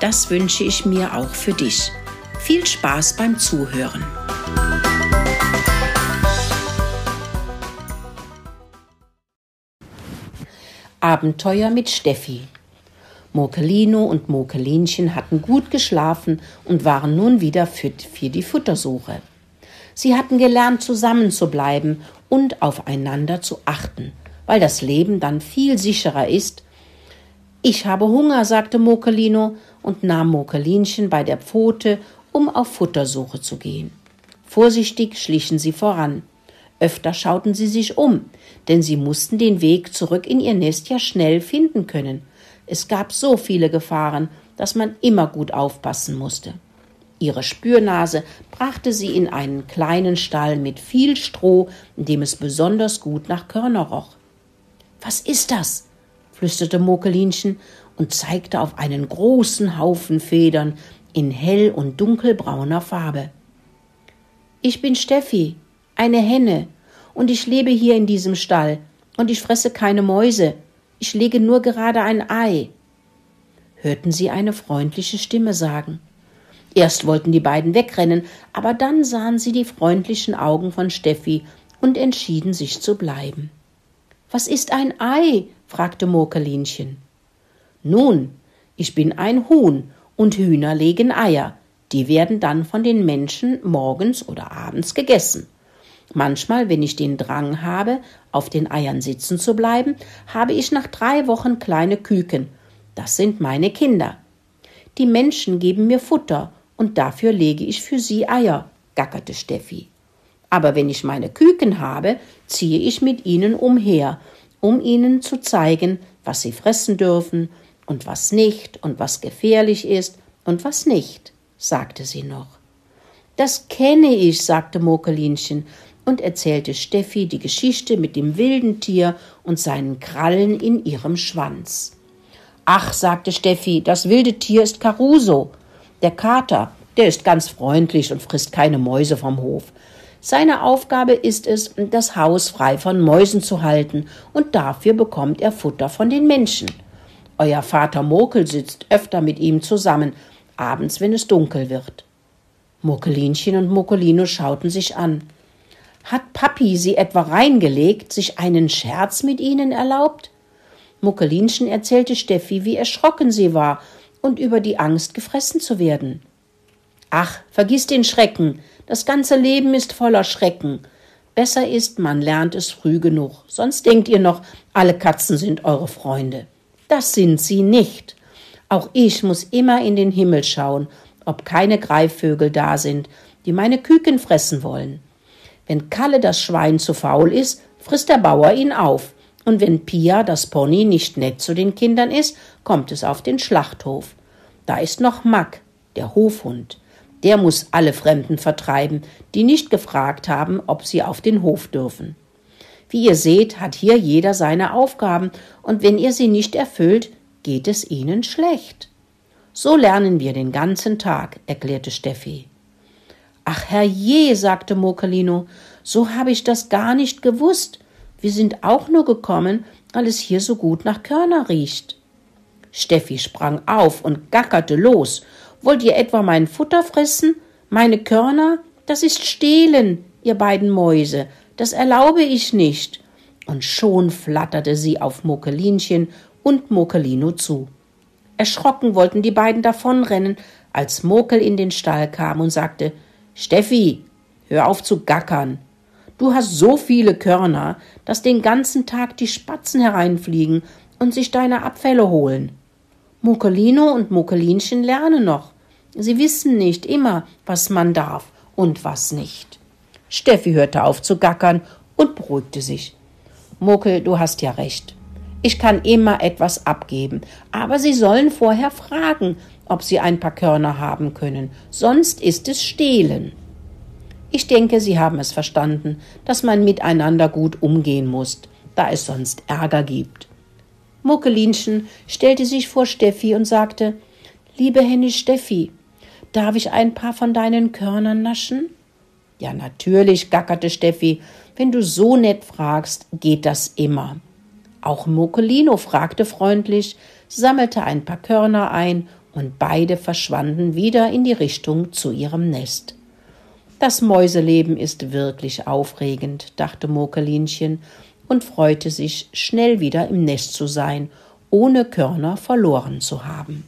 Das wünsche ich mir auch für dich. Viel Spaß beim Zuhören. Abenteuer mit Steffi. Mokelino und Mokelinchen hatten gut geschlafen und waren nun wieder fit für die Futtersuche. Sie hatten gelernt, zusammenzubleiben und aufeinander zu achten, weil das Leben dann viel sicherer ist. Ich habe Hunger, sagte Mokelino und nahm Mokelinchen bei der Pfote, um auf Futtersuche zu gehen. Vorsichtig schlichen sie voran. Öfter schauten sie sich um, denn sie mussten den Weg zurück in ihr Nest ja schnell finden können. Es gab so viele Gefahren, dass man immer gut aufpassen musste. Ihre Spürnase brachte sie in einen kleinen Stall mit viel Stroh, in dem es besonders gut nach Körner roch. Was ist das? flüsterte Mokelinchen und zeigte auf einen großen Haufen Federn in hell und dunkelbrauner Farbe. Ich bin Steffi, eine Henne, und ich lebe hier in diesem Stall, und ich fresse keine Mäuse, ich lege nur gerade ein Ei. Hörten sie eine freundliche Stimme sagen. Erst wollten die beiden wegrennen, aber dann sahen sie die freundlichen Augen von Steffi und entschieden sich zu bleiben. Was ist ein Ei? fragte Murkelinchen. Nun, ich bin ein Huhn und Hühner legen Eier. Die werden dann von den Menschen morgens oder abends gegessen. Manchmal, wenn ich den Drang habe, auf den Eiern sitzen zu bleiben, habe ich nach drei Wochen kleine Küken. Das sind meine Kinder. Die Menschen geben mir Futter und dafür lege ich für sie Eier, gackerte Steffi. Aber wenn ich meine Küken habe, ziehe ich mit ihnen umher, um ihnen zu zeigen, was sie fressen dürfen und was nicht und was gefährlich ist und was nicht, sagte sie noch. Das kenne ich, sagte Mokelinchen und erzählte Steffi die Geschichte mit dem wilden Tier und seinen Krallen in ihrem Schwanz. Ach, sagte Steffi, das wilde Tier ist Caruso. Der Kater, der ist ganz freundlich und frisst keine Mäuse vom Hof. Seine Aufgabe ist es, das Haus frei von Mäusen zu halten, und dafür bekommt er Futter von den Menschen. Euer Vater Mokel sitzt öfter mit ihm zusammen, abends, wenn es dunkel wird. Mokelinchen und Mokelino schauten sich an. Hat Papi sie etwa reingelegt, sich einen Scherz mit ihnen erlaubt? Muckelinchen erzählte Steffi, wie erschrocken sie war und über die Angst, gefressen zu werden. Ach, vergiss den Schrecken. Das ganze Leben ist voller Schrecken. Besser ist, man lernt es früh genug. Sonst denkt ihr noch, alle Katzen sind eure Freunde. Das sind sie nicht. Auch ich muss immer in den Himmel schauen, ob keine Greifvögel da sind, die meine Küken fressen wollen. Wenn Kalle das Schwein zu faul ist, frisst der Bauer ihn auf. Und wenn Pia, das Pony, nicht nett zu den Kindern ist, kommt es auf den Schlachthof. Da ist noch Mack, der Hofhund. Der muss alle Fremden vertreiben, die nicht gefragt haben, ob sie auf den Hof dürfen. Wie ihr seht, hat hier jeder seine Aufgaben, und wenn ihr sie nicht erfüllt, geht es ihnen schlecht. So lernen wir den ganzen Tag, erklärte Steffi. Ach herrje, sagte Mokelino, so habe ich das gar nicht gewusst. Wir sind auch nur gekommen, weil es hier so gut nach Körner riecht. Steffi sprang auf und gackerte los. Wollt ihr etwa mein Futter fressen? Meine Körner? Das ist Stehlen, ihr beiden Mäuse das erlaube ich nicht. Und schon flatterte sie auf Mokelinchen und Mokelino zu. Erschrocken wollten die beiden davonrennen, als Mokel in den Stall kam und sagte Steffi, hör auf zu gackern. Du hast so viele Körner, dass den ganzen Tag die Spatzen hereinfliegen und sich deine Abfälle holen. Mokelino und Mokelinchen lernen noch. Sie wissen nicht immer, was man darf und was nicht. Steffi hörte auf zu gackern und beruhigte sich. Muckel, du hast ja recht. Ich kann immer etwas abgeben, aber Sie sollen vorher fragen, ob sie ein paar Körner haben können, sonst ist es Stehlen. Ich denke, Sie haben es verstanden, dass man miteinander gut umgehen muss, da es sonst Ärger gibt. Muckelinchen stellte sich vor Steffi und sagte Liebe Henny Steffi, darf ich ein paar von deinen Körnern naschen? Ja, natürlich, gackerte Steffi, wenn du so nett fragst, geht das immer. Auch Mokelino fragte freundlich, sammelte ein paar Körner ein und beide verschwanden wieder in die Richtung zu ihrem Nest. Das Mäuseleben ist wirklich aufregend, dachte Mokelinchen und freute sich, schnell wieder im Nest zu sein, ohne Körner verloren zu haben.